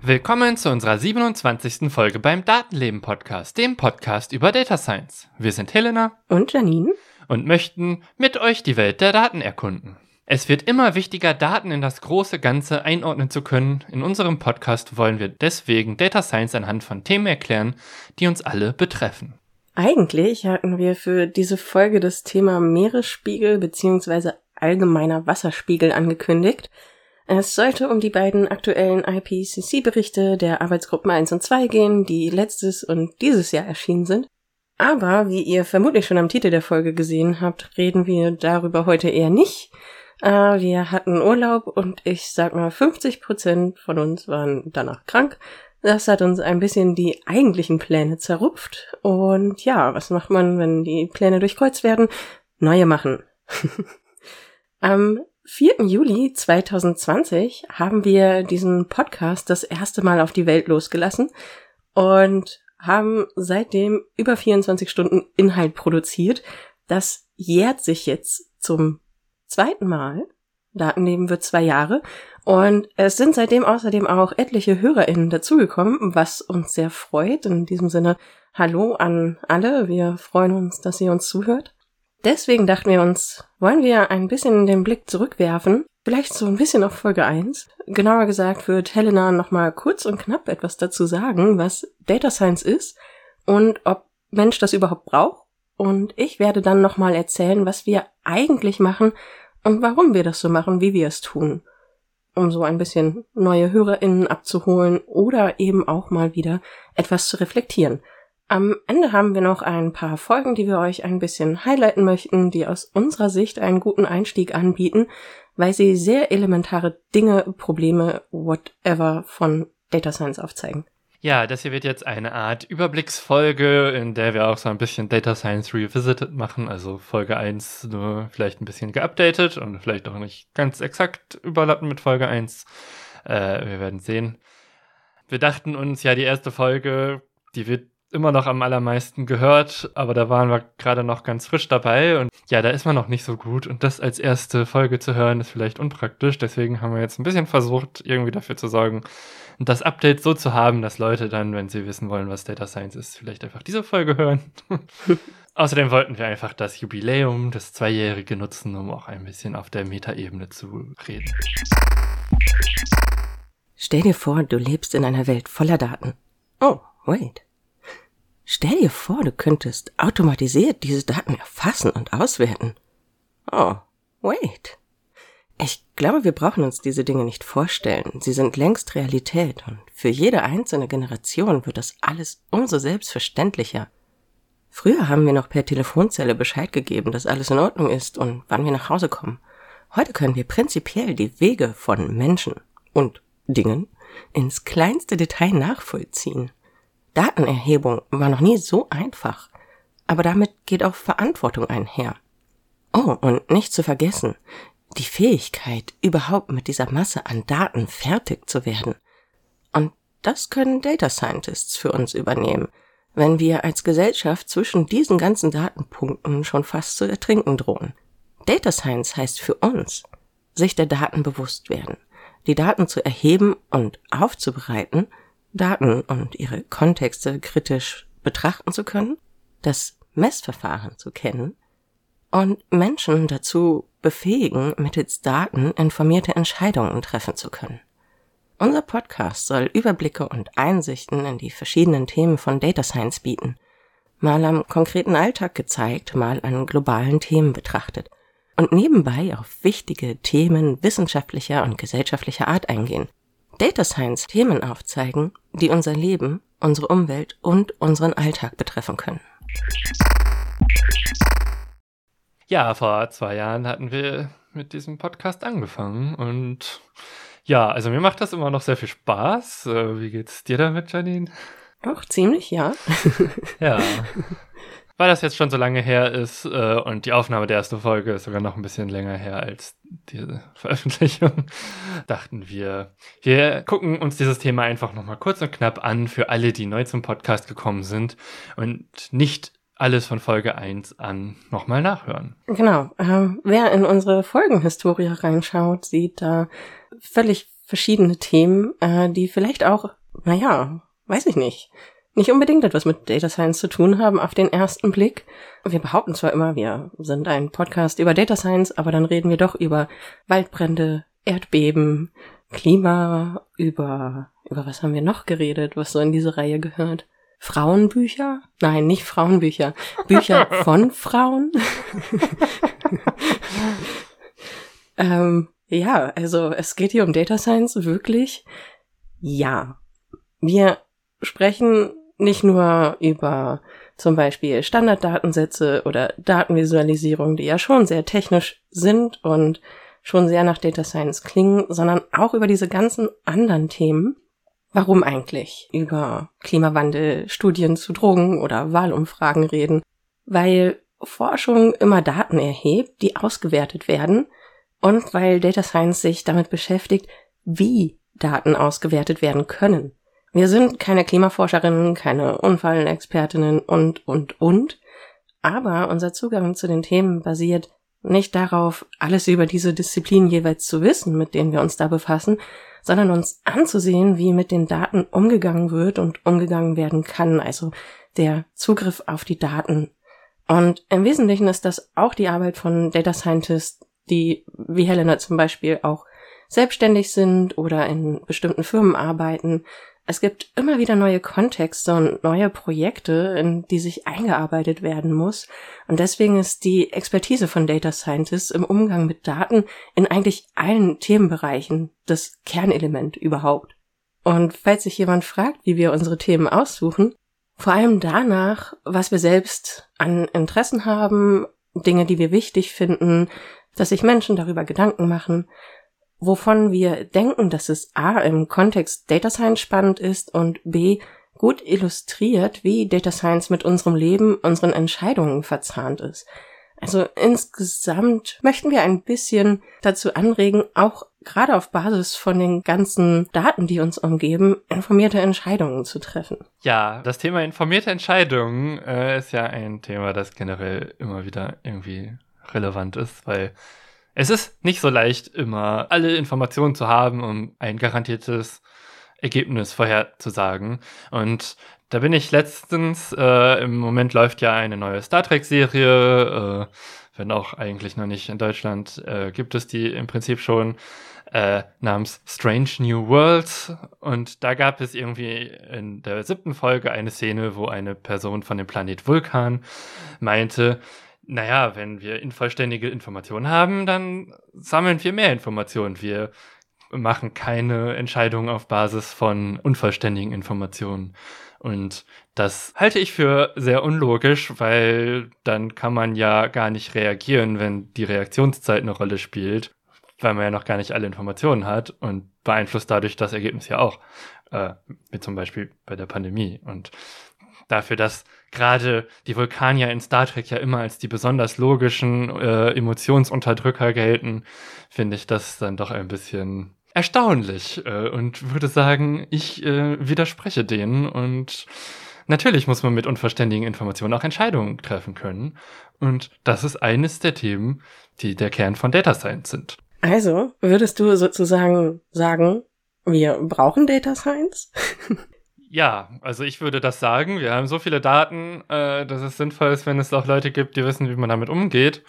Willkommen zu unserer 27. Folge beim Datenleben Podcast, dem Podcast über Data Science. Wir sind Helena und Janine und möchten mit euch die Welt der Daten erkunden. Es wird immer wichtiger, Daten in das große Ganze einordnen zu können. In unserem Podcast wollen wir deswegen Data Science anhand von Themen erklären, die uns alle betreffen. Eigentlich hatten wir für diese Folge das Thema Meeresspiegel bzw. allgemeiner Wasserspiegel angekündigt. Es sollte um die beiden aktuellen IPCC-Berichte der Arbeitsgruppen 1 und 2 gehen, die letztes und dieses Jahr erschienen sind. Aber wie ihr vermutlich schon am Titel der Folge gesehen habt, reden wir darüber heute eher nicht. Äh, wir hatten Urlaub und ich sag mal 50 Prozent von uns waren danach krank. Das hat uns ein bisschen die eigentlichen Pläne zerrupft. Und ja, was macht man, wenn die Pläne durchkreuzt werden? Neue machen. Am 4. Juli 2020 haben wir diesen Podcast das erste Mal auf die Welt losgelassen und haben seitdem über 24 Stunden Inhalt produziert. Das jährt sich jetzt zum zweiten Mal. Datenleben wird zwei Jahre. Und es sind seitdem außerdem auch etliche HörerInnen dazugekommen, was uns sehr freut. In diesem Sinne, hallo an alle. Wir freuen uns, dass ihr uns zuhört. Deswegen dachten wir uns, wollen wir ein bisschen den Blick zurückwerfen, vielleicht so ein bisschen auf Folge 1. Genauer gesagt wird Helena nochmal kurz und knapp etwas dazu sagen, was Data Science ist und ob Mensch das überhaupt braucht. Und ich werde dann nochmal erzählen, was wir eigentlich machen warum wir das so machen, wie wir es tun. Um so ein bisschen neue HörerInnen abzuholen oder eben auch mal wieder etwas zu reflektieren. Am Ende haben wir noch ein paar Folgen, die wir euch ein bisschen highlighten möchten, die aus unserer Sicht einen guten Einstieg anbieten, weil sie sehr elementare Dinge, Probleme, whatever von Data Science aufzeigen. Ja, das hier wird jetzt eine Art Überblicksfolge, in der wir auch so ein bisschen Data Science Revisited machen. Also Folge 1 nur vielleicht ein bisschen geupdatet und vielleicht auch nicht ganz exakt überlappen mit Folge 1. Äh, wir werden sehen. Wir dachten uns, ja, die erste Folge, die wird immer noch am allermeisten gehört, aber da waren wir gerade noch ganz frisch dabei und ja, da ist man noch nicht so gut und das als erste Folge zu hören ist vielleicht unpraktisch, deswegen haben wir jetzt ein bisschen versucht, irgendwie dafür zu sorgen, das Update so zu haben, dass Leute dann, wenn sie wissen wollen, was Data Science ist, vielleicht einfach diese Folge hören. Außerdem wollten wir einfach das Jubiläum, das Zweijährige nutzen, um auch ein bisschen auf der Metaebene zu reden. Stell dir vor, du lebst in einer Welt voller Daten. Oh, wait. Stell dir vor, du könntest automatisiert diese Daten erfassen und auswerten. Oh, wait. Ich glaube, wir brauchen uns diese Dinge nicht vorstellen. Sie sind längst Realität und für jede einzelne Generation wird das alles umso selbstverständlicher. Früher haben wir noch per Telefonzelle Bescheid gegeben, dass alles in Ordnung ist und wann wir nach Hause kommen. Heute können wir prinzipiell die Wege von Menschen und Dingen ins kleinste Detail nachvollziehen. Datenerhebung war noch nie so einfach. Aber damit geht auch Verantwortung einher. Oh, und nicht zu vergessen, die Fähigkeit, überhaupt mit dieser Masse an Daten fertig zu werden. Und das können Data Scientists für uns übernehmen, wenn wir als Gesellschaft zwischen diesen ganzen Datenpunkten schon fast zu ertrinken drohen. Data Science heißt für uns, sich der Daten bewusst werden, die Daten zu erheben und aufzubereiten – Daten und ihre Kontexte kritisch betrachten zu können, das Messverfahren zu kennen und Menschen dazu befähigen, mittels Daten informierte Entscheidungen treffen zu können. Unser Podcast soll Überblicke und Einsichten in die verschiedenen Themen von Data Science bieten, mal am konkreten Alltag gezeigt, mal an globalen Themen betrachtet und nebenbei auf wichtige Themen wissenschaftlicher und gesellschaftlicher Art eingehen, Data Science Themen aufzeigen, die unser Leben, unsere Umwelt und unseren Alltag betreffen können. Ja, vor zwei Jahren hatten wir mit diesem Podcast angefangen und ja, also mir macht das immer noch sehr viel Spaß. Äh, wie geht's dir damit, Janine? Auch ziemlich, ja. ja. weil das jetzt schon so lange her ist äh, und die Aufnahme der ersten Folge ist sogar noch ein bisschen länger her als diese Veröffentlichung, dachten wir, wir gucken uns dieses Thema einfach nochmal kurz und knapp an für alle, die neu zum Podcast gekommen sind und nicht alles von Folge 1 an nochmal nachhören. Genau. Ähm, wer in unsere Folgenhistorie reinschaut, sieht da völlig verschiedene Themen, äh, die vielleicht auch, naja, weiß ich nicht, nicht unbedingt etwas mit Data Science zu tun haben auf den ersten Blick. Wir behaupten zwar immer, wir sind ein Podcast über Data Science, aber dann reden wir doch über Waldbrände, Erdbeben, Klima, über, über was haben wir noch geredet, was so in diese Reihe gehört? Frauenbücher? Nein, nicht Frauenbücher. Bücher von Frauen. ähm, ja, also es geht hier um Data Science, wirklich. Ja. Wir sprechen nicht nur über zum Beispiel Standarddatensätze oder Datenvisualisierung, die ja schon sehr technisch sind und schon sehr nach Data Science klingen, sondern auch über diese ganzen anderen Themen. Warum eigentlich über Klimawandel, Studien zu Drogen oder Wahlumfragen reden? Weil Forschung immer Daten erhebt, die ausgewertet werden und weil Data Science sich damit beschäftigt, wie Daten ausgewertet werden können. Wir sind keine Klimaforscherinnen, keine Unfallexpertinnen und, und, und. Aber unser Zugang zu den Themen basiert nicht darauf, alles über diese Disziplin jeweils zu wissen, mit denen wir uns da befassen, sondern uns anzusehen, wie mit den Daten umgegangen wird und umgegangen werden kann, also der Zugriff auf die Daten. Und im Wesentlichen ist das auch die Arbeit von Data Scientists, die wie Helena zum Beispiel auch selbstständig sind oder in bestimmten Firmen arbeiten, es gibt immer wieder neue Kontexte und neue Projekte, in die sich eingearbeitet werden muss. Und deswegen ist die Expertise von Data Scientists im Umgang mit Daten in eigentlich allen Themenbereichen das Kernelement überhaupt. Und falls sich jemand fragt, wie wir unsere Themen aussuchen, vor allem danach, was wir selbst an Interessen haben, Dinge, die wir wichtig finden, dass sich Menschen darüber Gedanken machen wovon wir denken, dass es A im Kontext Data Science spannend ist und B gut illustriert, wie Data Science mit unserem Leben, unseren Entscheidungen verzahnt ist. Also insgesamt möchten wir ein bisschen dazu anregen, auch gerade auf Basis von den ganzen Daten, die uns umgeben, informierte Entscheidungen zu treffen. Ja, das Thema informierte Entscheidungen äh, ist ja ein Thema, das generell immer wieder irgendwie relevant ist, weil es ist nicht so leicht, immer alle Informationen zu haben, um ein garantiertes Ergebnis vorherzusagen. Und da bin ich letztens, äh, im Moment läuft ja eine neue Star Trek-Serie, äh, wenn auch eigentlich noch nicht in Deutschland, äh, gibt es die im Prinzip schon äh, namens Strange New Worlds. Und da gab es irgendwie in der siebten Folge eine Szene, wo eine Person von dem Planet Vulkan meinte, naja, wenn wir vollständige Informationen haben, dann sammeln wir mehr Informationen. Wir machen keine Entscheidungen auf Basis von unvollständigen Informationen. Und das halte ich für sehr unlogisch, weil dann kann man ja gar nicht reagieren, wenn die Reaktionszeit eine Rolle spielt, weil man ja noch gar nicht alle Informationen hat und beeinflusst dadurch das Ergebnis ja auch, äh, wie zum Beispiel bei der Pandemie. Und dafür, dass gerade die Vulkanier in Star Trek ja immer als die besonders logischen äh, Emotionsunterdrücker gelten, finde ich das dann doch ein bisschen erstaunlich äh, und würde sagen, ich äh, widerspreche denen und natürlich muss man mit unverständigen Informationen auch Entscheidungen treffen können und das ist eines der Themen, die der Kern von Data Science sind. Also, würdest du sozusagen sagen, wir brauchen Data Science? Ja, also ich würde das sagen. Wir haben so viele Daten, äh, dass es sinnvoll ist, wenn es auch Leute gibt, die wissen, wie man damit umgeht.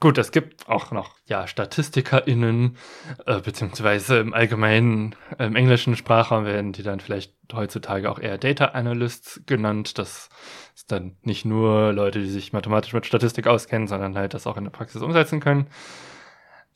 Gut, es gibt auch noch ja StatistikerInnen, äh, beziehungsweise im allgemeinen äh, im englischen Sprachraum werden die dann vielleicht heutzutage auch eher Data Analysts genannt. Das ist dann nicht nur Leute, die sich mathematisch mit Statistik auskennen, sondern halt das auch in der Praxis umsetzen können.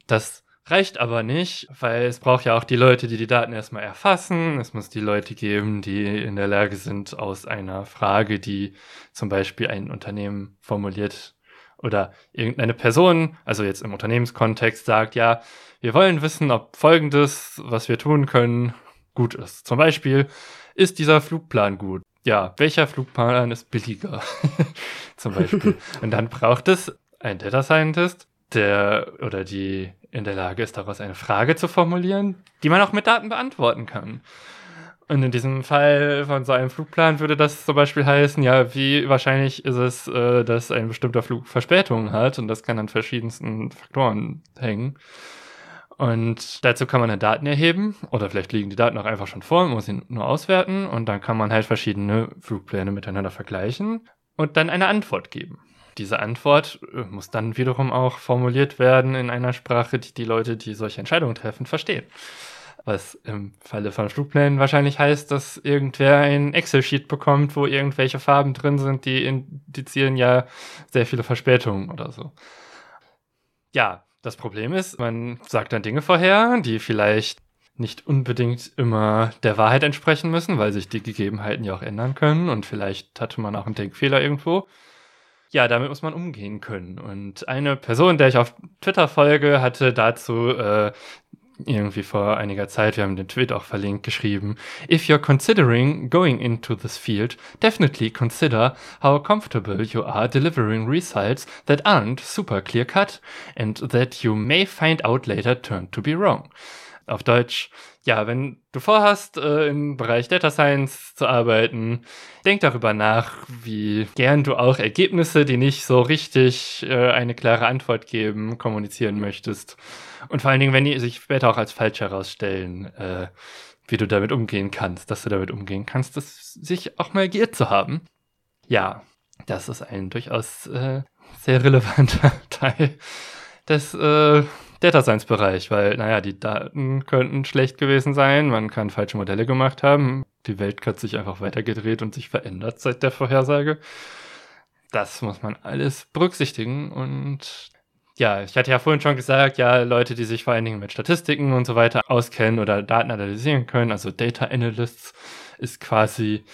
Das Reicht aber nicht, weil es braucht ja auch die Leute, die die Daten erstmal erfassen. Es muss die Leute geben, die in der Lage sind, aus einer Frage, die zum Beispiel ein Unternehmen formuliert oder irgendeine Person, also jetzt im Unternehmenskontext, sagt, ja, wir wollen wissen, ob Folgendes, was wir tun können, gut ist. Zum Beispiel, ist dieser Flugplan gut? ja, welcher Flugplan ist billiger? Zum Beispiel. und dann braucht es einen Data Scientist, der oder die in der Lage ist, daraus eine Frage zu formulieren, die man auch mit Daten beantworten kann. Und in diesem Fall von so einem Flugplan würde das zum Beispiel heißen, ja, wie wahrscheinlich ist es, äh, dass ein bestimmter Flug Verspätungen hat und das kann an verschiedensten Faktoren hängen. Und dazu kann man dann Daten erheben oder vielleicht liegen die Daten auch einfach schon vor, man muss sie nur auswerten und dann kann man halt verschiedene Flugpläne miteinander vergleichen und dann eine Antwort geben. Diese Antwort äh, muss dann wiederum auch formuliert werden in einer Sprache, die die Leute, die solche Entscheidungen treffen, verstehen. Was im Falle von Flugplänen wahrscheinlich heißt, dass irgendwer ein Excel-Sheet bekommt, wo irgendwelche Farben drin sind, die indizieren ja sehr viele Verspätungen oder so. Ja, das Problem ist, man sagt dann Dinge vorher, die vielleicht nicht unbedingt immer der Wahrheit entsprechen müssen, weil sich die Gegebenheiten ja auch ändern können und vielleicht hatte man auch einen Denkfehler irgendwo. Ja, damit muss man umgehen können. Und eine Person, der ich auf Twitter folge, hatte dazu äh, irgendwie vor einiger Zeit, wir haben den Tweet auch verlinkt, geschrieben, If you're considering going into this field, definitely consider how comfortable you are delivering results that aren't super clear cut and that you may find out later turn to be wrong. Auf Deutsch, ja, wenn du vorhast, äh, im Bereich Data Science zu arbeiten, denk darüber nach, wie gern du auch Ergebnisse, die nicht so richtig äh, eine klare Antwort geben, kommunizieren möchtest. Und vor allen Dingen, wenn die sich später auch als falsch herausstellen, äh, wie du damit umgehen kannst, dass du damit umgehen kannst, das sich auch mal geirrt zu haben. Ja, das ist ein durchaus äh, sehr relevanter Teil des äh, Data Science Bereich, weil, naja, die Daten könnten schlecht gewesen sein, man kann falsche Modelle gemacht haben, die Welt hat sich einfach weitergedreht und sich verändert seit der Vorhersage. Das muss man alles berücksichtigen und ja, ich hatte ja vorhin schon gesagt, ja, Leute, die sich vor allen Dingen mit Statistiken und so weiter auskennen oder Daten analysieren können, also Data Analysts, ist quasi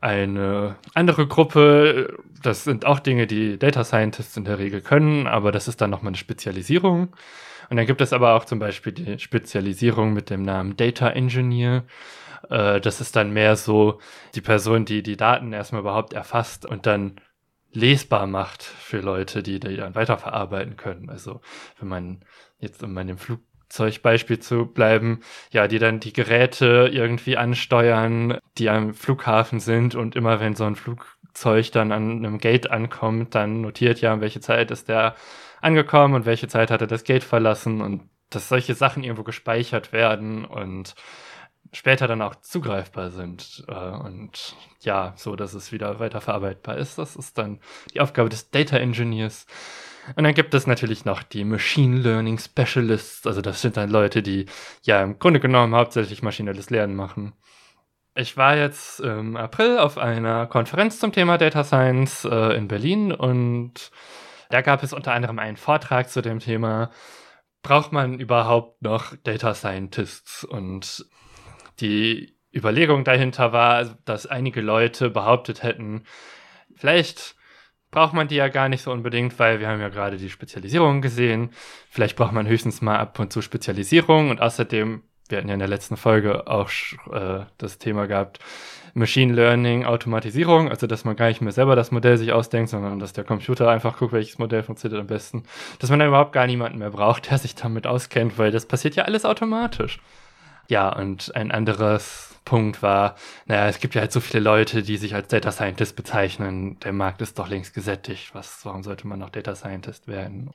eine andere Gruppe. Das sind auch Dinge, die Data Scientists in der Regel können, aber das ist dann nochmal eine Spezialisierung. Und dann gibt es aber auch zum Beispiel die Spezialisierung mit dem Namen Data Engineer. Äh, das ist dann mehr so die Person, die die Daten erstmal überhaupt erfasst und dann lesbar macht für Leute, die die dann weiterverarbeiten können. Also wenn man jetzt um bei dem Flugzeugbeispiel zu bleiben, ja, die dann die Geräte irgendwie ansteuern, die am Flughafen sind und immer wenn so ein Flugzeug dann an einem Gate ankommt, dann notiert ja, welche Zeit ist der angekommen und welche Zeit hat er das Gate verlassen und dass solche Sachen irgendwo gespeichert werden und später dann auch zugreifbar sind äh, und ja, so dass es wieder weiterverarbeitbar ist. Das ist dann die Aufgabe des Data Engineers. Und dann gibt es natürlich noch die Machine Learning Specialists, also das sind dann Leute, die ja im Grunde genommen hauptsächlich maschinelles Lernen machen. Ich war jetzt im April auf einer Konferenz zum Thema Data Science äh, in Berlin und da gab es unter anderem einen Vortrag zu dem Thema, braucht man überhaupt noch Data Scientists? Und die Überlegung dahinter war, dass einige Leute behauptet hätten, vielleicht braucht man die ja gar nicht so unbedingt, weil wir haben ja gerade die Spezialisierung gesehen. Vielleicht braucht man höchstens mal ab und zu Spezialisierung und außerdem, wir hatten ja in der letzten Folge auch äh, das Thema gehabt, Machine Learning Automatisierung, also dass man gar nicht mehr selber das Modell sich ausdenkt, sondern dass der Computer einfach guckt, welches Modell funktioniert am besten. Dass man da überhaupt gar niemanden mehr braucht, der sich damit auskennt, weil das passiert ja alles automatisch. Ja, und ein anderes Punkt war, naja, es gibt ja halt so viele Leute, die sich als Data Scientist bezeichnen. Der Markt ist doch längst gesättigt. Was, warum sollte man noch Data Scientist werden?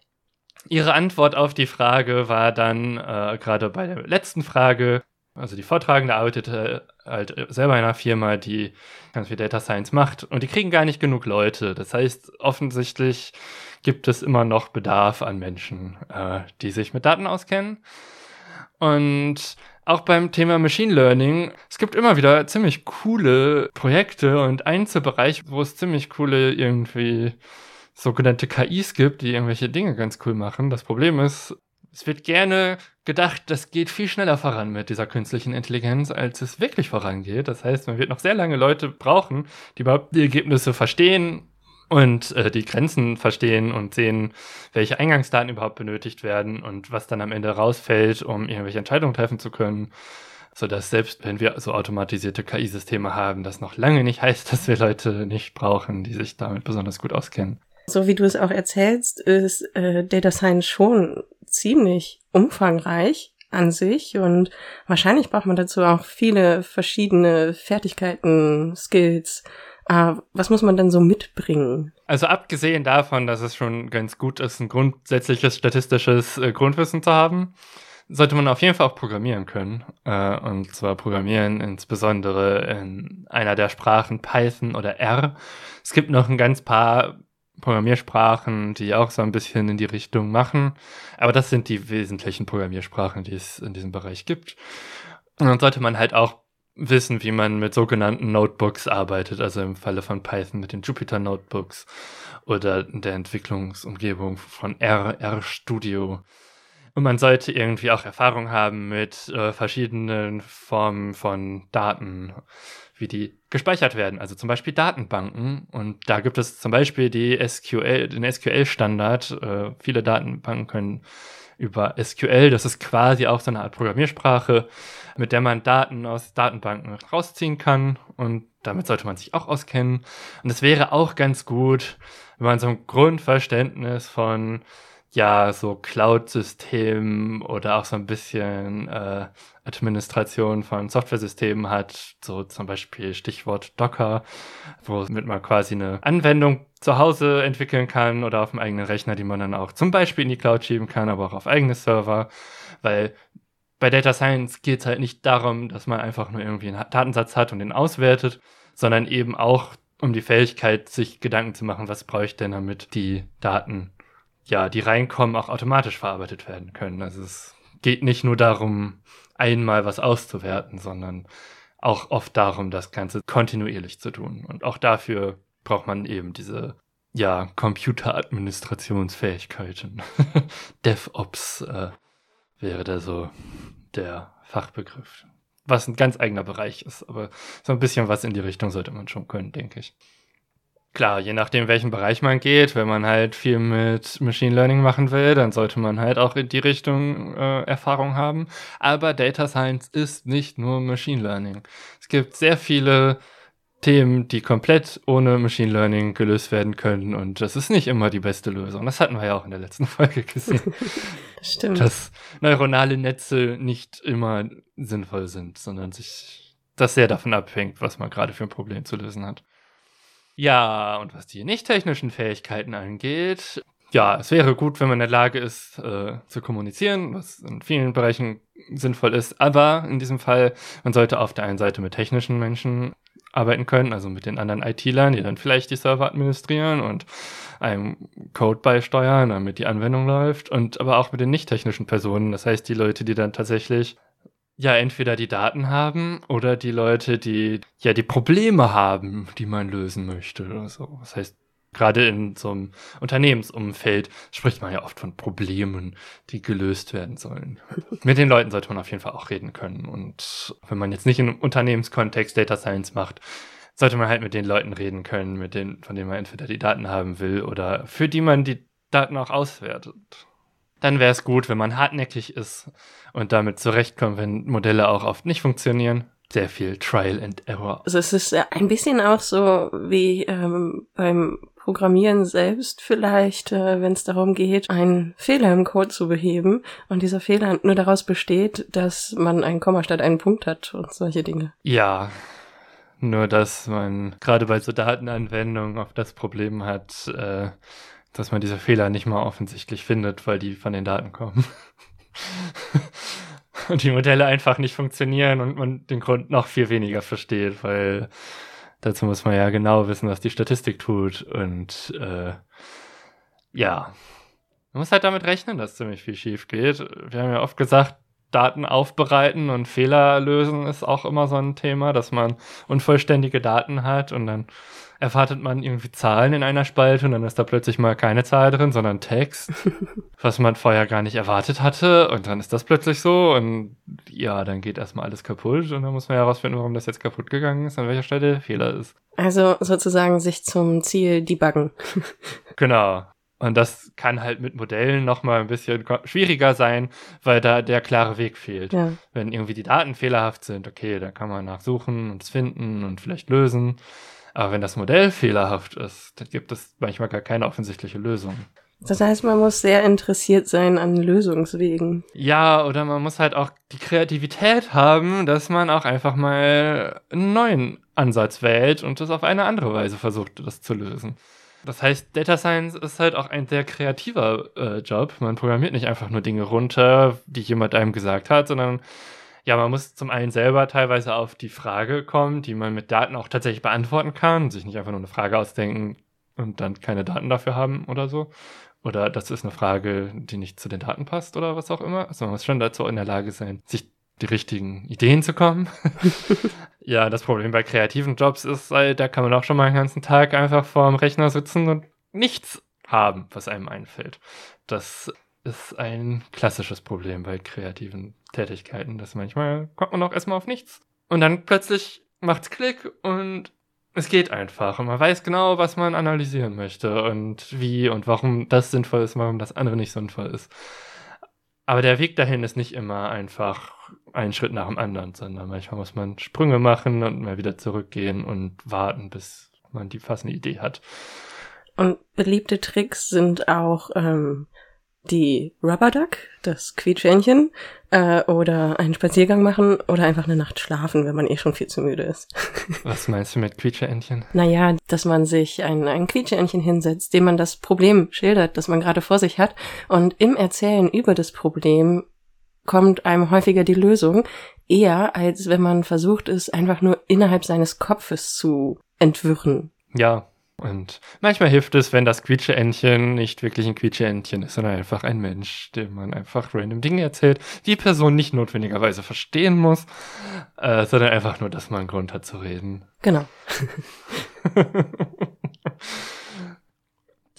Ihre Antwort auf die Frage war dann, äh, gerade bei der letzten Frage, also die Vortragende arbeitete halt selber in einer Firma, die ganz viel Data Science macht und die kriegen gar nicht genug Leute. Das heißt, offensichtlich gibt es immer noch Bedarf an Menschen, äh, die sich mit Daten auskennen. Und auch beim Thema Machine Learning, es gibt immer wieder ziemlich coole Projekte und Einzelbereich, wo es ziemlich coole irgendwie sogenannte KIs gibt, die irgendwelche Dinge ganz cool machen. Das Problem ist, es wird gerne gedacht, das geht viel schneller voran mit dieser künstlichen Intelligenz, als es wirklich vorangeht. Das heißt, man wird noch sehr lange Leute brauchen, die überhaupt die Ergebnisse verstehen und äh, die Grenzen verstehen und sehen, welche Eingangsdaten überhaupt benötigt werden und was dann am Ende rausfällt, um irgendwelche Entscheidungen treffen zu können. sodass selbst wenn wir so automatisierte KI-Systeme haben, das noch lange nicht heißt, dass wir Leute nicht brauchen, die sich damit besonders gut auskennen. So wie du es auch erzählst, ist äh, Data Science schon ziemlich umfangreich an sich und wahrscheinlich braucht man dazu auch viele verschiedene Fertigkeiten, Skills. Äh, was muss man denn so mitbringen? Also abgesehen davon, dass es schon ganz gut ist, ein grundsätzliches statistisches äh, Grundwissen zu haben, sollte man auf jeden Fall auch programmieren können. Äh, und zwar programmieren insbesondere in einer der Sprachen Python oder R. Es gibt noch ein ganz paar Programmiersprachen, die auch so ein bisschen in die Richtung machen. Aber das sind die wesentlichen Programmiersprachen, die es in diesem Bereich gibt. Und dann sollte man halt auch wissen, wie man mit sogenannten Notebooks arbeitet, also im Falle von Python mit den Jupyter Notebooks oder der Entwicklungsumgebung von R, RStudio. Und man sollte irgendwie auch Erfahrung haben mit äh, verschiedenen Formen von Daten, wie die gespeichert werden. Also zum Beispiel Datenbanken. Und da gibt es zum Beispiel die SQL, den SQL-Standard. Äh, viele Datenbanken können über SQL, das ist quasi auch so eine Art Programmiersprache, mit der man Daten aus Datenbanken rausziehen kann. Und damit sollte man sich auch auskennen. Und es wäre auch ganz gut, wenn man so ein Grundverständnis von ja, so Cloud-Systemen oder auch so ein bisschen äh, Administration von Software-Systemen hat, so zum Beispiel Stichwort Docker, womit man quasi eine Anwendung zu Hause entwickeln kann oder auf dem eigenen Rechner, die man dann auch zum Beispiel in die Cloud schieben kann, aber auch auf eigene Server, weil bei Data Science geht es halt nicht darum, dass man einfach nur irgendwie einen Datensatz hat und den auswertet, sondern eben auch um die Fähigkeit, sich Gedanken zu machen, was brauche ich denn, damit die Daten ja, die reinkommen, auch automatisch verarbeitet werden können. Also es geht nicht nur darum, einmal was auszuwerten, sondern auch oft darum, das Ganze kontinuierlich zu tun. Und auch dafür braucht man eben diese, ja, Computeradministrationsfähigkeiten. DevOps äh, wäre da so der Fachbegriff. Was ein ganz eigener Bereich ist, aber so ein bisschen was in die Richtung sollte man schon können, denke ich. Klar, je nachdem, welchen Bereich man geht, wenn man halt viel mit Machine Learning machen will, dann sollte man halt auch in die Richtung äh, Erfahrung haben. Aber Data Science ist nicht nur Machine Learning. Es gibt sehr viele Themen, die komplett ohne Machine Learning gelöst werden können. Und das ist nicht immer die beste Lösung. Das hatten wir ja auch in der letzten Folge gesehen. stimmt. Dass neuronale Netze nicht immer sinnvoll sind, sondern sich das sehr davon abhängt, was man gerade für ein Problem zu lösen hat. Ja, und was die nicht technischen Fähigkeiten angeht, ja, es wäre gut, wenn man in der Lage ist, äh, zu kommunizieren, was in vielen Bereichen sinnvoll ist. Aber in diesem Fall, man sollte auf der einen Seite mit technischen Menschen arbeiten können, also mit den anderen IT-Lern, die dann vielleicht die Server administrieren und einem Code beisteuern, damit die Anwendung läuft. Und aber auch mit den nicht technischen Personen, das heißt die Leute, die dann tatsächlich ja entweder die Daten haben oder die Leute, die ja die Probleme haben, die man lösen möchte oder so. Das heißt, gerade in so einem Unternehmensumfeld spricht man ja oft von Problemen, die gelöst werden sollen. Mit den Leuten sollte man auf jeden Fall auch reden können. Und wenn man jetzt nicht einem Unternehmenskontext Data Science macht, sollte man halt mit den Leuten reden können, mit denen, von denen man entweder die Daten haben will oder für die man die Daten auch auswertet dann wäre es gut, wenn man hartnäckig ist und damit zurechtkommt, wenn Modelle auch oft nicht funktionieren. Sehr viel Trial and Error. Also es ist ein bisschen auch so wie ähm, beim Programmieren selbst vielleicht, äh, wenn es darum geht, einen Fehler im Code zu beheben und dieser Fehler nur daraus besteht, dass man einen Komma statt einen Punkt hat und solche Dinge. Ja, nur dass man gerade bei so Datenanwendungen oft das Problem hat, äh, dass man diese Fehler nicht mal offensichtlich findet, weil die von den Daten kommen. und die Modelle einfach nicht funktionieren und man den Grund noch viel weniger versteht, weil dazu muss man ja genau wissen, was die Statistik tut. Und äh, ja, man muss halt damit rechnen, dass ziemlich viel schief geht. Wir haben ja oft gesagt, Daten aufbereiten und Fehler lösen ist auch immer so ein Thema, dass man unvollständige Daten hat und dann erwartet man irgendwie Zahlen in einer Spalte und dann ist da plötzlich mal keine Zahl drin, sondern Text, was man vorher gar nicht erwartet hatte und dann ist das plötzlich so und ja, dann geht erstmal alles kaputt und dann muss man herausfinden, warum das jetzt kaputt gegangen ist, an welcher Stelle der Fehler ist. Also sozusagen sich zum Ziel debuggen. genau. Und das kann halt mit Modellen nochmal ein bisschen schwieriger sein, weil da der klare Weg fehlt. Ja. Wenn irgendwie die Daten fehlerhaft sind, okay, da kann man nachsuchen und es finden und vielleicht lösen. Aber wenn das Modell fehlerhaft ist, dann gibt es manchmal gar keine offensichtliche Lösung. Das heißt, man muss sehr interessiert sein an Lösungswegen. Ja, oder man muss halt auch die Kreativität haben, dass man auch einfach mal einen neuen Ansatz wählt und das auf eine andere Weise versucht, das zu lösen. Das heißt, Data Science ist halt auch ein sehr kreativer äh, Job. Man programmiert nicht einfach nur Dinge runter, die jemand einem gesagt hat, sondern ja, man muss zum einen selber teilweise auf die Frage kommen, die man mit Daten auch tatsächlich beantworten kann, sich nicht einfach nur eine Frage ausdenken und dann keine Daten dafür haben oder so. Oder das ist eine Frage, die nicht zu den Daten passt oder was auch immer. Also man muss schon dazu in der Lage sein, sich die richtigen Ideen zu kommen. ja, das Problem bei kreativen Jobs ist, halt, da kann man auch schon mal den ganzen Tag einfach vor dem Rechner sitzen und nichts haben, was einem einfällt. Das ist ein klassisches Problem bei kreativen Tätigkeiten, dass manchmal kommt man auch erstmal auf nichts. Und dann plötzlich macht's Klick und es geht einfach. Und man weiß genau, was man analysieren möchte und wie und warum das sinnvoll ist, warum das andere nicht sinnvoll ist. Aber der Weg dahin ist nicht immer einfach ein Schritt nach dem anderen, sondern manchmal muss man Sprünge machen und mal wieder zurückgehen und warten, bis man die passende Idee hat. Und beliebte Tricks sind auch ähm, die Rubber Duck, das Quietschähnchen, äh, oder einen Spaziergang machen oder einfach eine Nacht schlafen, wenn man eh schon viel zu müde ist. Was meinst du mit Quietschähnchen? Naja, dass man sich ein, ein Quietschähnchen hinsetzt, dem man das Problem schildert, das man gerade vor sich hat, und im Erzählen über das Problem kommt einem häufiger die Lösung, eher als wenn man versucht, es einfach nur innerhalb seines Kopfes zu entwirren. Ja, und manchmal hilft es, wenn das Quietscheentchen nicht wirklich ein Quietscheentchen ist, sondern einfach ein Mensch, dem man einfach random Dinge erzählt, die Person nicht notwendigerweise verstehen muss, äh, sondern einfach nur, dass man einen Grund hat zu reden. Genau.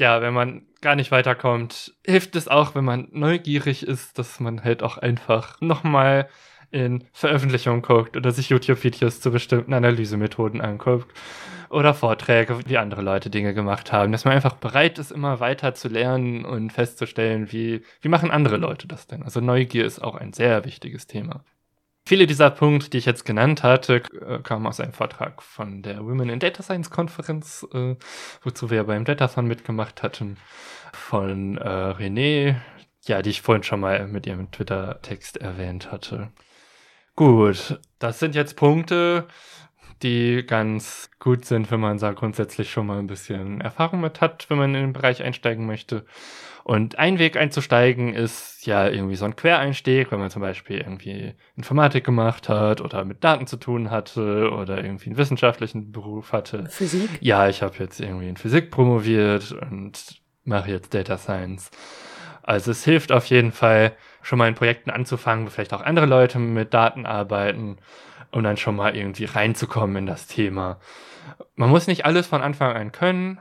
ja, wenn man gar nicht weiterkommt, hilft es auch, wenn man neugierig ist, dass man halt auch einfach nochmal in Veröffentlichungen guckt oder sich YouTube-Videos zu bestimmten Analysemethoden anguckt oder Vorträge, wie andere Leute Dinge gemacht haben, dass man einfach bereit ist, immer weiter zu lernen und festzustellen, wie, wie machen andere Leute das denn? Also Neugier ist auch ein sehr wichtiges Thema. Viele dieser Punkte, die ich jetzt genannt hatte, äh, kamen aus einem Vortrag von der Women in Data Science Konferenz, äh, wozu wir beim Datathon mitgemacht hatten, von äh, René, ja, die ich vorhin schon mal mit ihrem Twitter-Text erwähnt hatte. Gut, das sind jetzt Punkte, die ganz gut sind, wenn man da grundsätzlich schon mal ein bisschen Erfahrung mit hat, wenn man in den Bereich einsteigen möchte. Und ein Weg einzusteigen ist ja irgendwie so ein Quereinstieg, wenn man zum Beispiel irgendwie Informatik gemacht hat oder mit Daten zu tun hatte oder irgendwie einen wissenschaftlichen Beruf hatte. Physik? Ja, ich habe jetzt irgendwie in Physik promoviert und mache jetzt Data Science. Also es hilft auf jeden Fall, schon mal in Projekten anzufangen, wo vielleicht auch andere Leute mit Daten arbeiten, um dann schon mal irgendwie reinzukommen in das Thema. Man muss nicht alles von Anfang an können,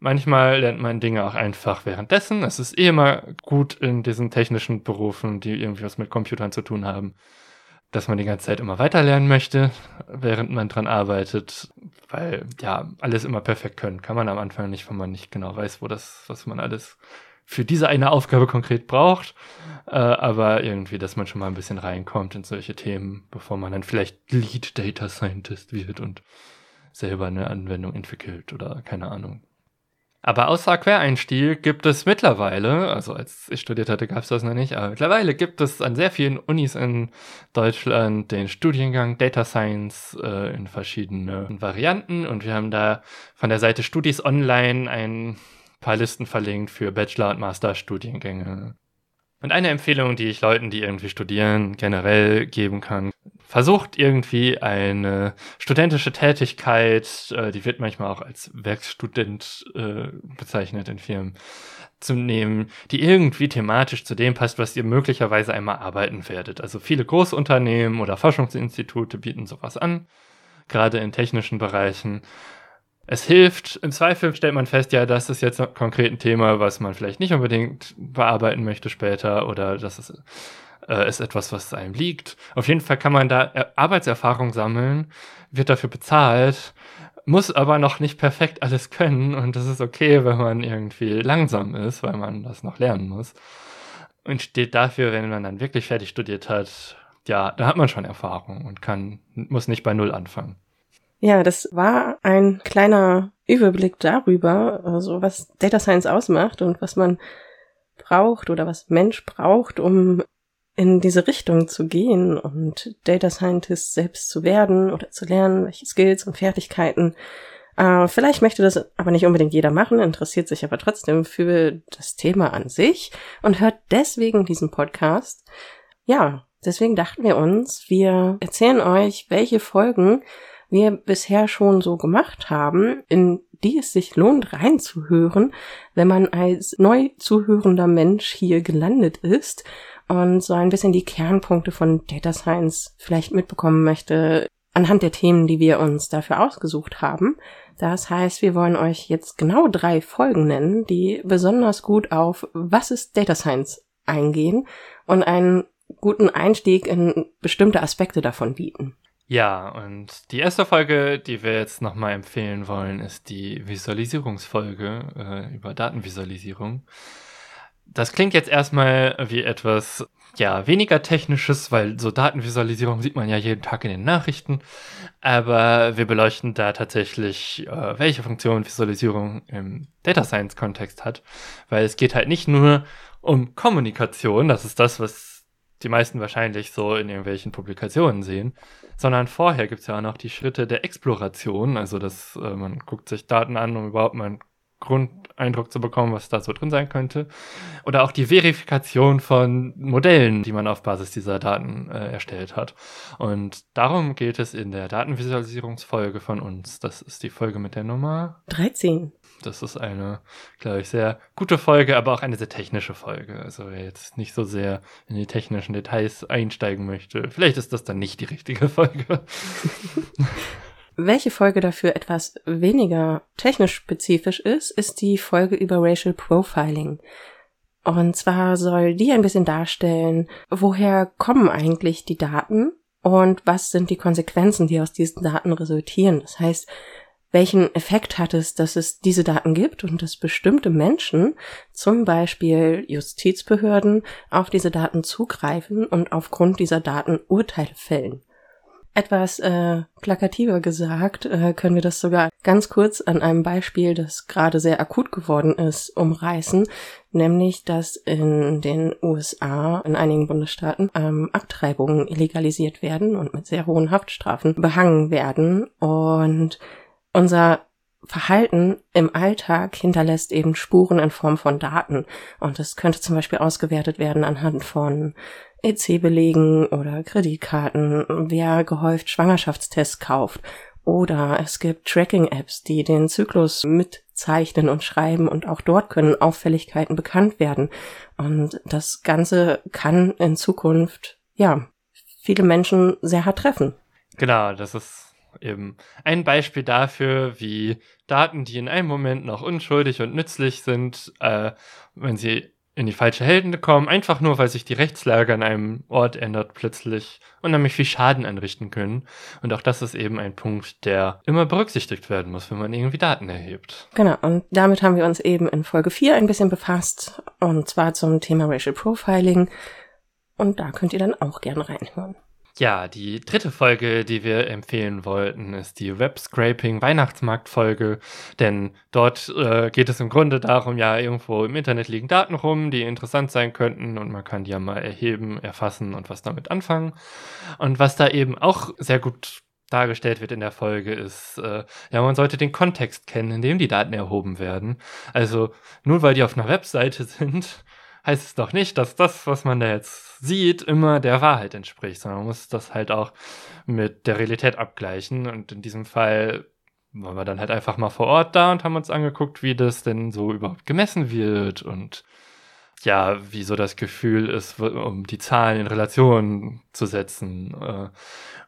Manchmal lernt man Dinge auch einfach währenddessen. Es ist eh immer gut in diesen technischen Berufen, die irgendwie was mit Computern zu tun haben, dass man die ganze Zeit immer weiter lernen möchte, während man dran arbeitet, weil ja, alles immer perfekt können kann man am Anfang nicht, wenn man nicht genau weiß, wo das, was man alles für diese eine Aufgabe konkret braucht, äh, aber irgendwie, dass man schon mal ein bisschen reinkommt in solche Themen, bevor man dann vielleicht Lead Data Scientist wird und selber eine Anwendung entwickelt oder keine Ahnung. Aber außer Quereinstieg gibt es mittlerweile, also als ich studiert hatte, gab es das noch nicht, aber mittlerweile gibt es an sehr vielen Unis in Deutschland den Studiengang Data Science äh, in verschiedenen Varianten und wir haben da von der Seite Studis Online ein paar Listen verlinkt für Bachelor- und Masterstudiengänge. Und eine Empfehlung, die ich Leuten, die irgendwie studieren, generell geben kann, versucht irgendwie eine studentische Tätigkeit, äh, die wird manchmal auch als Werkstudent äh, bezeichnet in Firmen, zu nehmen, die irgendwie thematisch zu dem passt, was ihr möglicherweise einmal arbeiten werdet. Also viele Großunternehmen oder Forschungsinstitute bieten sowas an, gerade in technischen Bereichen. Es hilft, im Zweifel stellt man fest, ja, das ist jetzt konkret ein Thema, was man vielleicht nicht unbedingt bearbeiten möchte später oder das ist äh, ist etwas, was einem liegt. Auf jeden Fall kann man da Arbeitserfahrung sammeln, wird dafür bezahlt. muss aber noch nicht perfekt alles können und das ist okay, wenn man irgendwie langsam ist, weil man das noch lernen muss. Und steht dafür, wenn man dann wirklich fertig studiert hat, ja, da hat man schon Erfahrung und kann, muss nicht bei Null anfangen. Ja, das war ein kleiner Überblick darüber, also was Data Science ausmacht und was man braucht oder was Mensch braucht, um in diese Richtung zu gehen und Data Scientist selbst zu werden oder zu lernen, welche Skills und Fertigkeiten. Äh, vielleicht möchte das aber nicht unbedingt jeder machen, interessiert sich aber trotzdem für das Thema an sich und hört deswegen diesen Podcast. Ja, deswegen dachten wir uns, wir erzählen euch, welche Folgen wir bisher schon so gemacht haben, in die es sich lohnt reinzuhören, wenn man als neu zuhörender Mensch hier gelandet ist und so ein bisschen die Kernpunkte von Data Science vielleicht mitbekommen möchte anhand der Themen, die wir uns dafür ausgesucht haben. Das heißt, wir wollen euch jetzt genau drei Folgen nennen, die besonders gut auf was ist Data Science eingehen und einen guten Einstieg in bestimmte Aspekte davon bieten. Ja, und die erste Folge, die wir jetzt nochmal empfehlen wollen, ist die Visualisierungsfolge äh, über Datenvisualisierung. Das klingt jetzt erstmal wie etwas, ja, weniger technisches, weil so Datenvisualisierung sieht man ja jeden Tag in den Nachrichten. Aber wir beleuchten da tatsächlich, äh, welche Funktion Visualisierung im Data Science Kontext hat. Weil es geht halt nicht nur um Kommunikation, das ist das, was die meisten wahrscheinlich so in irgendwelchen Publikationen sehen, sondern vorher gibt es ja auch noch die Schritte der Exploration, also dass äh, man guckt sich Daten an, um überhaupt mal einen Grundeindruck zu bekommen, was da so drin sein könnte. Oder auch die Verifikation von Modellen, die man auf Basis dieser Daten äh, erstellt hat. Und darum geht es in der Datenvisualisierungsfolge von uns. Das ist die Folge mit der Nummer 13. Das ist eine, glaube ich, sehr gute Folge, aber auch eine sehr technische Folge. Also wer jetzt nicht so sehr in die technischen Details einsteigen möchte, vielleicht ist das dann nicht die richtige Folge. Welche Folge dafür etwas weniger technisch spezifisch ist, ist die Folge über Racial Profiling. Und zwar soll die ein bisschen darstellen, woher kommen eigentlich die Daten und was sind die Konsequenzen, die aus diesen Daten resultieren. Das heißt, welchen Effekt hat es, dass es diese Daten gibt und dass bestimmte Menschen, zum Beispiel Justizbehörden, auf diese Daten zugreifen und aufgrund dieser Daten Urteile fällen. Etwas äh, plakativer gesagt, äh, können wir das sogar ganz kurz an einem Beispiel, das gerade sehr akut geworden ist, umreißen, nämlich dass in den USA, in einigen Bundesstaaten, ähm, Abtreibungen illegalisiert werden und mit sehr hohen Haftstrafen behangen werden. Und unser Verhalten im Alltag hinterlässt eben Spuren in Form von Daten. Und das könnte zum Beispiel ausgewertet werden anhand von EC-Belegen oder Kreditkarten, wer gehäuft Schwangerschaftstests kauft. Oder es gibt Tracking-Apps, die den Zyklus mitzeichnen und schreiben und auch dort können Auffälligkeiten bekannt werden. Und das Ganze kann in Zukunft, ja, viele Menschen sehr hart treffen. Genau, das ist eben ein Beispiel dafür, wie Daten, die in einem Moment noch unschuldig und nützlich sind, äh, wenn sie in die falsche Hände kommen, einfach nur, weil sich die Rechtslage an einem Ort ändert plötzlich und nämlich viel Schaden anrichten können. Und auch das ist eben ein Punkt, der immer berücksichtigt werden muss, wenn man irgendwie Daten erhebt. Genau, und damit haben wir uns eben in Folge 4 ein bisschen befasst, und zwar zum Thema Racial Profiling. Und da könnt ihr dann auch gerne reinhören. Ja, die dritte Folge, die wir empfehlen wollten, ist die Web Scraping Weihnachtsmarkt Folge, denn dort äh, geht es im Grunde darum, ja, irgendwo im Internet liegen Daten rum, die interessant sein könnten und man kann die ja mal erheben, erfassen und was damit anfangen. Und was da eben auch sehr gut dargestellt wird in der Folge, ist, äh, ja, man sollte den Kontext kennen, in dem die Daten erhoben werden. Also nur weil die auf einer Webseite sind, heißt es doch nicht, dass das, was man da jetzt sieht, immer der Wahrheit entspricht, sondern man muss das halt auch mit der Realität abgleichen. Und in diesem Fall waren wir dann halt einfach mal vor Ort da und haben uns angeguckt, wie das denn so überhaupt gemessen wird und ja, wie so das Gefühl ist, um die Zahlen in Relation zu setzen. Äh,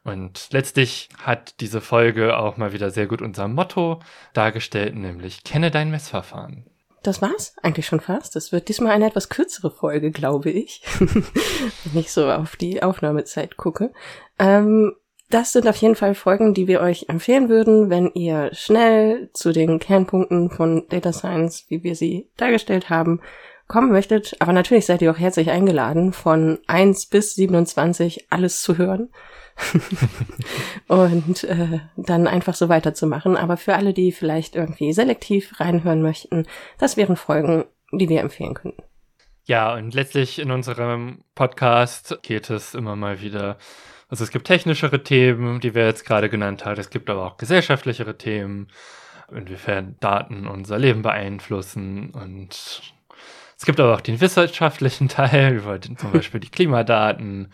und letztlich hat diese Folge auch mal wieder sehr gut unser Motto dargestellt, nämlich kenne dein Messverfahren das war's eigentlich schon fast. Das wird diesmal eine etwas kürzere Folge, glaube ich. Wenn ich so auf die Aufnahmezeit gucke. Ähm, das sind auf jeden Fall Folgen, die wir euch empfehlen würden, wenn ihr schnell zu den Kernpunkten von Data Science, wie wir sie dargestellt haben, kommen möchtet. Aber natürlich seid ihr auch herzlich eingeladen, von 1 bis 27 alles zu hören. und äh, dann einfach so weiterzumachen. Aber für alle, die vielleicht irgendwie selektiv reinhören möchten, das wären Folgen, die wir empfehlen könnten. Ja, und letztlich in unserem Podcast geht es immer mal wieder. Also es gibt technischere Themen, die wir jetzt gerade genannt haben. Es gibt aber auch gesellschaftlichere Themen, inwiefern Daten unser Leben beeinflussen und es gibt aber auch den wissenschaftlichen Teil über den, zum Beispiel die Klimadaten.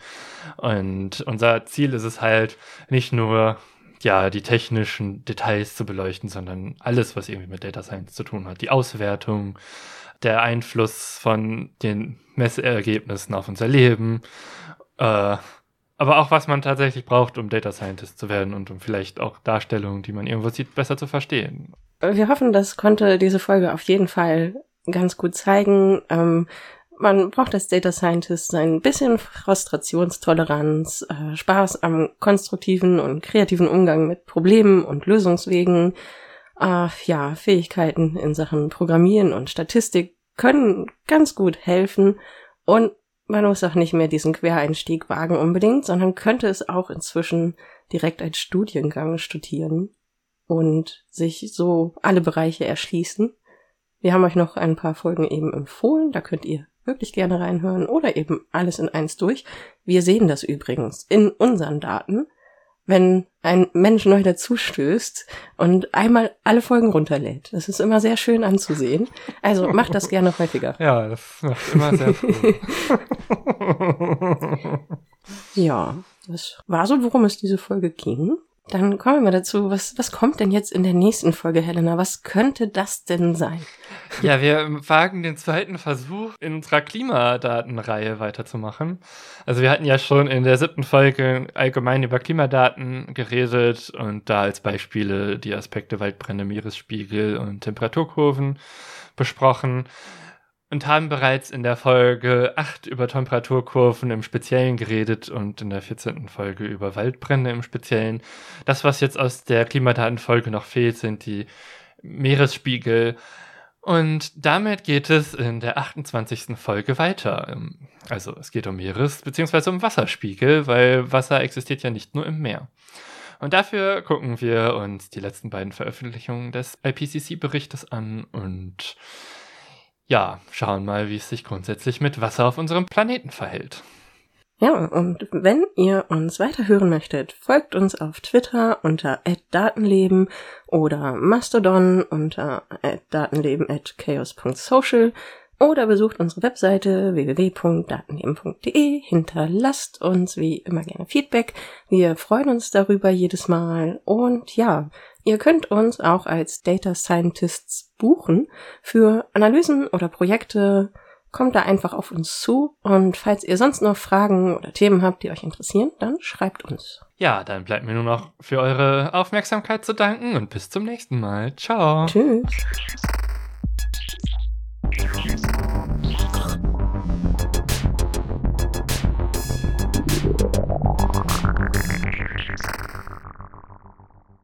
Und unser Ziel ist es halt, nicht nur ja, die technischen Details zu beleuchten, sondern alles, was irgendwie mit Data Science zu tun hat. Die Auswertung, der Einfluss von den Messergebnissen auf unser Leben, äh, aber auch was man tatsächlich braucht, um Data Scientist zu werden und um vielleicht auch Darstellungen, die man irgendwo sieht, besser zu verstehen. Wir hoffen, das konnte diese Folge auf jeden Fall ganz gut zeigen. Ähm, man braucht als Data Scientist ein bisschen Frustrationstoleranz, äh, Spaß am konstruktiven und kreativen Umgang mit Problemen und Lösungswegen. Äh, ja, Fähigkeiten in Sachen Programmieren und Statistik können ganz gut helfen und man muss auch nicht mehr diesen Quereinstieg wagen unbedingt, sondern könnte es auch inzwischen direkt als Studiengang studieren und sich so alle Bereiche erschließen. Wir haben euch noch ein paar Folgen eben empfohlen, da könnt ihr wirklich gerne reinhören oder eben alles in eins durch. Wir sehen das übrigens in unseren Daten, wenn ein Mensch neu dazustößt und einmal alle Folgen runterlädt. Das ist immer sehr schön anzusehen. Also macht das gerne häufiger. Ja, das macht immer sehr froh. ja, das war so, worum es diese Folge ging. Dann kommen wir mal dazu, was, was kommt denn jetzt in der nächsten Folge, Helena? Was könnte das denn sein? Ja, wir wagen den zweiten Versuch, in unserer Klimadatenreihe weiterzumachen. Also wir hatten ja schon in der siebten Folge allgemein über Klimadaten geredet und da als Beispiele die Aspekte Waldbrände, Meeresspiegel und Temperaturkurven besprochen und haben bereits in der Folge 8 über Temperaturkurven im Speziellen geredet und in der 14. Folge über Waldbrände im Speziellen. Das, was jetzt aus der Klimadatenfolge noch fehlt, sind die Meeresspiegel. Und damit geht es in der 28. Folge weiter. Also es geht um Meeres- bzw. um Wasserspiegel, weil Wasser existiert ja nicht nur im Meer. Und dafür gucken wir uns die letzten beiden Veröffentlichungen des IPCC-Berichtes an und ja, schauen mal, wie es sich grundsätzlich mit Wasser auf unserem Planeten verhält. Ja, und wenn ihr uns weiterhören möchtet, folgt uns auf Twitter unter @datenleben oder Mastodon unter @datenleben@chaos.social oder besucht unsere Webseite www.datenleben.de, hinterlasst uns wie immer gerne Feedback. Wir freuen uns darüber jedes Mal und ja, Ihr könnt uns auch als Data Scientists buchen für Analysen oder Projekte. Kommt da einfach auf uns zu. Und falls ihr sonst noch Fragen oder Themen habt, die euch interessieren, dann schreibt uns. Ja, dann bleibt mir nur noch für eure Aufmerksamkeit zu danken und bis zum nächsten Mal. Ciao. Tschüss.